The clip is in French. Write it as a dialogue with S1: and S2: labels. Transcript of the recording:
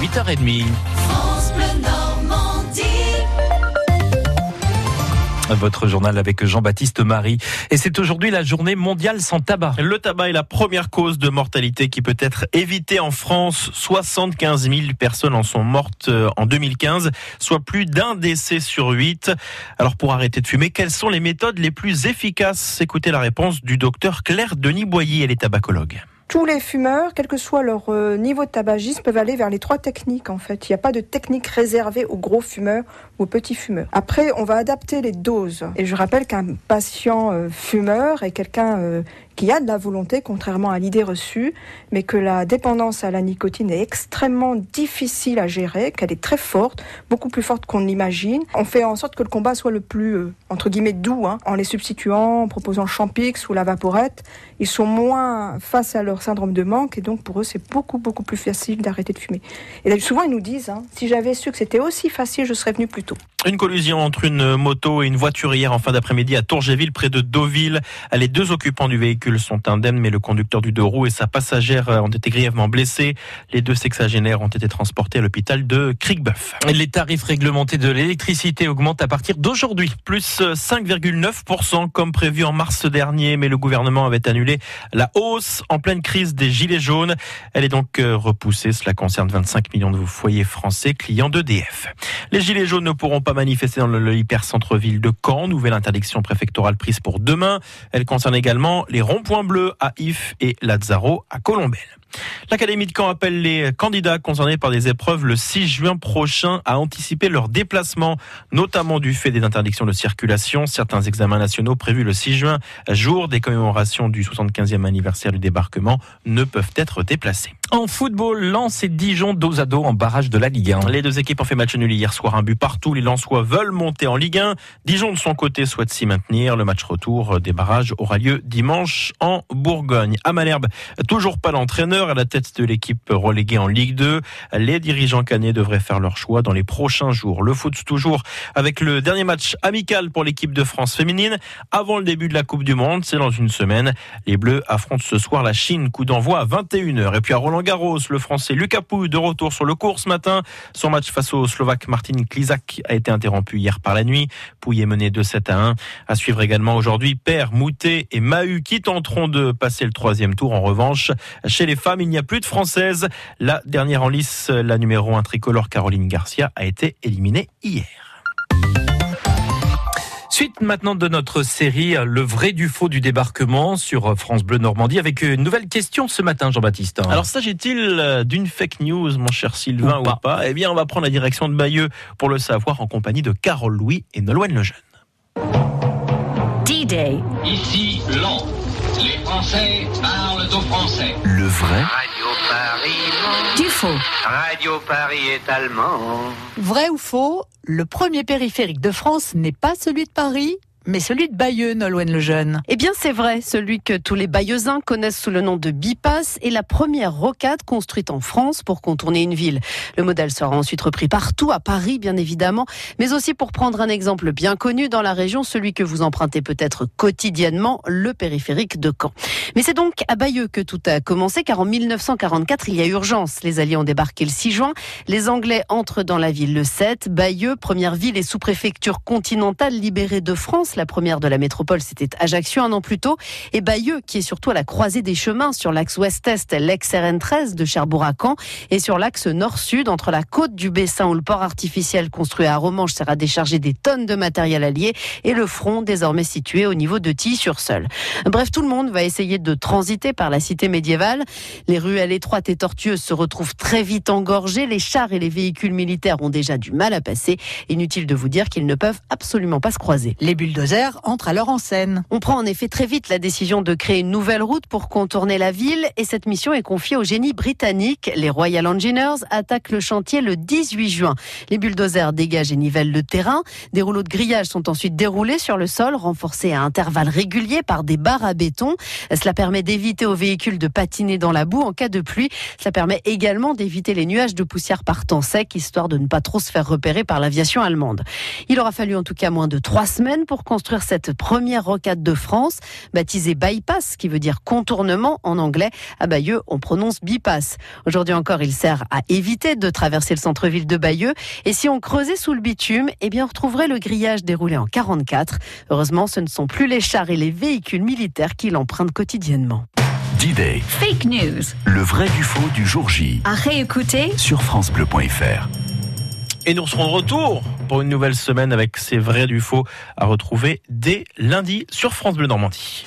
S1: 8h30.
S2: France Bleu Normandie.
S1: Votre journal avec Jean-Baptiste Marie. Et c'est aujourd'hui la journée mondiale sans tabac.
S3: Le tabac est la première cause de mortalité qui peut être évitée en France. 75 000 personnes en sont mortes euh, en 2015, soit plus d'un décès sur huit. Alors pour arrêter de fumer, quelles sont les méthodes les plus efficaces? Écoutez la réponse du docteur Claire Denis Boyer, elle est tabacologue.
S4: Tous les fumeurs, quel que soit leur euh, niveau de tabagisme, peuvent aller vers les trois techniques en fait. Il n'y a pas de technique réservée aux gros fumeurs ou aux petits fumeurs. Après, on va adapter les doses. Et je rappelle qu'un patient euh, fumeur est quelqu'un euh, qui a de la volonté, contrairement à l'idée reçue, mais que la dépendance à la nicotine est extrêmement difficile à gérer, qu'elle est très forte, beaucoup plus forte qu'on l'imagine. On fait en sorte que le combat soit le plus, euh, entre guillemets, doux, hein, en les substituant, en proposant Champix ou la Vaporette. Ils sont moins face à leur syndrome de manque et donc pour eux, c'est beaucoup, beaucoup plus facile d'arrêter de fumer. Et souvent, ils nous disent, hein, si j'avais su que c'était aussi facile, je serais venu plus tôt.
S3: Une collision entre une moto et une voiture hier en fin d'après-midi à Tourgéville, près de Deauville. Les deux occupants du véhicule sont indemnes, mais le conducteur du deux roues et sa passagère ont été grièvement blessés. Les deux sexagénaires ont été transportés à l'hôpital de Cricbeuf.
S1: Les tarifs réglementés de l'électricité augmentent à partir d'aujourd'hui, plus 5,9% comme prévu en mars dernier, mais le gouvernement avait annulé la hausse en pleine crise des gilets jaunes. Elle est donc euh, repoussée. Cela concerne 25 millions de foyers français clients d'EDF. Les gilets jaunes ne pourront pas manifester dans le hyper-centre-ville de Caen. Nouvelle interdiction préfectorale prise pour demain. Elle concerne également les ronds-points bleus à If et Lazzaro à Colombelle. L'Académie de Caen appelle les candidats concernés par des épreuves le 6 juin prochain à anticiper leur déplacement, notamment du fait des interdictions de circulation. Certains examens nationaux prévus le 6 juin, jour des commémorations du 75e anniversaire du débarquement, ne peuvent être déplacés. En football, Lens et Dijon dos à dos en barrage de la Ligue 1. Les deux équipes ont fait match nul hier soir, un but partout. Les Lensois veulent monter en Ligue 1. Dijon de son côté souhaite s'y maintenir. Le match retour des barrages aura lieu dimanche en Bourgogne. À Malherbe, toujours pas d'entraîneur à la tête de l'équipe reléguée en Ligue 2. Les dirigeants canets devraient faire leur choix dans les prochains jours. Le foot toujours avec le dernier match amical pour l'équipe de France féminine avant le début de la Coupe du Monde. C'est dans une semaine. Les Bleus affrontent ce soir la Chine. Coup d'envoi à 21h. Et puis à Roland Garros, le Français Lucas Pouille de retour sur le cours ce matin. Son match face au Slovaque Martin Klizak a été interrompu hier par la nuit. Pouille est mené de 7 à 1. À suivre également aujourd'hui Père, Moutet et Mahu qui tenteront de passer le troisième tour. En revanche, chez les femmes, il n'y a plus de françaises. La dernière en lice, la numéro 1 tricolore Caroline Garcia, a été éliminée hier. Suite maintenant de notre série Le vrai du faux du débarquement sur France Bleu Normandie avec une nouvelle question ce matin Jean-Baptiste.
S3: Alors s'agit-il d'une fake news mon cher Sylvain
S1: Ou
S3: ou
S1: pas.
S3: Eh bien on va prendre la direction de Bayeux pour le savoir en compagnie de Carole Louis et Nolwenn Lejeune.
S5: D-Day.
S6: Ici, Lens. Les Français parlent aux Français.
S1: Le vrai
S7: Radio Paris,
S5: Du faux.
S7: Radio Paris est allemand.
S8: Vrai ou faux, le premier périphérique de France n'est pas celui de Paris, mais celui de Bayeux, Nolwenn le Jeune.
S9: Eh bien, c'est vrai. Celui que tous les Bayeuxins connaissent sous le nom de Bipass est la première rocade construite en France pour contourner une ville. Le modèle sera ensuite repris partout, à Paris, bien évidemment, mais aussi pour prendre un exemple bien connu dans la région, celui que vous empruntez peut-être quotidiennement, le périphérique de Caen. Mais c'est donc à Bayeux que tout a commencé, car en 1944, il y a urgence. Les Alliés ont débarqué le 6 juin. Les Anglais entrent dans la ville le 7. Bayeux, première ville et sous-préfecture continentale libérée de France. La première de la métropole, c'était Ajaccio un an plus tôt. Et Bayeux, qui est surtout à la croisée des chemins sur l'axe ouest-est, l'ex-RN13 de Cherbourg à Caen, et sur l'axe nord-sud, entre la côte du Bessin où le port artificiel construit à Romanche sert à décharger des tonnes de matériel allié, et le front désormais situé au niveau de Tilly-sur-Seul. Bref, tout le monde va essayer de transiter par la cité médiévale. Les ruelles étroites et tortueuses se retrouvent très vite engorgées. Les chars et les véhicules militaires ont déjà du mal à passer. Inutile de vous dire qu'ils ne peuvent absolument pas se croiser.
S8: Les entrent alors en scène.
S9: On prend en effet très vite la décision de créer une nouvelle route pour contourner la ville et cette mission est confiée au génie britannique. Les Royal Engineers attaquent le chantier le 18 juin. Les bulldozers dégagent et nivellent le terrain. Des rouleaux de grillage sont ensuite déroulés sur le sol, renforcés à intervalles réguliers par des barres à béton. Cela permet d'éviter aux véhicules de patiner dans la boue en cas de pluie. Cela permet également d'éviter les nuages de poussière par temps sec, histoire de ne pas trop se faire repérer par l'aviation allemande. Il aura fallu en tout cas moins de trois semaines pour construire cette première rocade de France, baptisée bypass, qui veut dire contournement en anglais. À Bayeux, on prononce bypass. Aujourd'hui encore, il sert à éviter de traverser le centre-ville de Bayeux. Et si on creusait sous le bitume, eh bien, on retrouverait le grillage déroulé en 44. Heureusement, ce ne sont plus les chars et les véhicules militaires qui l'empruntent quotidiennement.
S5: D-Day,
S2: Fake news.
S5: le vrai du faux du jour J.
S2: À réécouter
S5: Sur FranceBleu.fr.
S1: Et nous serons de retour pour une nouvelle semaine avec ces vrais du faux à retrouver dès lundi sur France Bleu Normandie.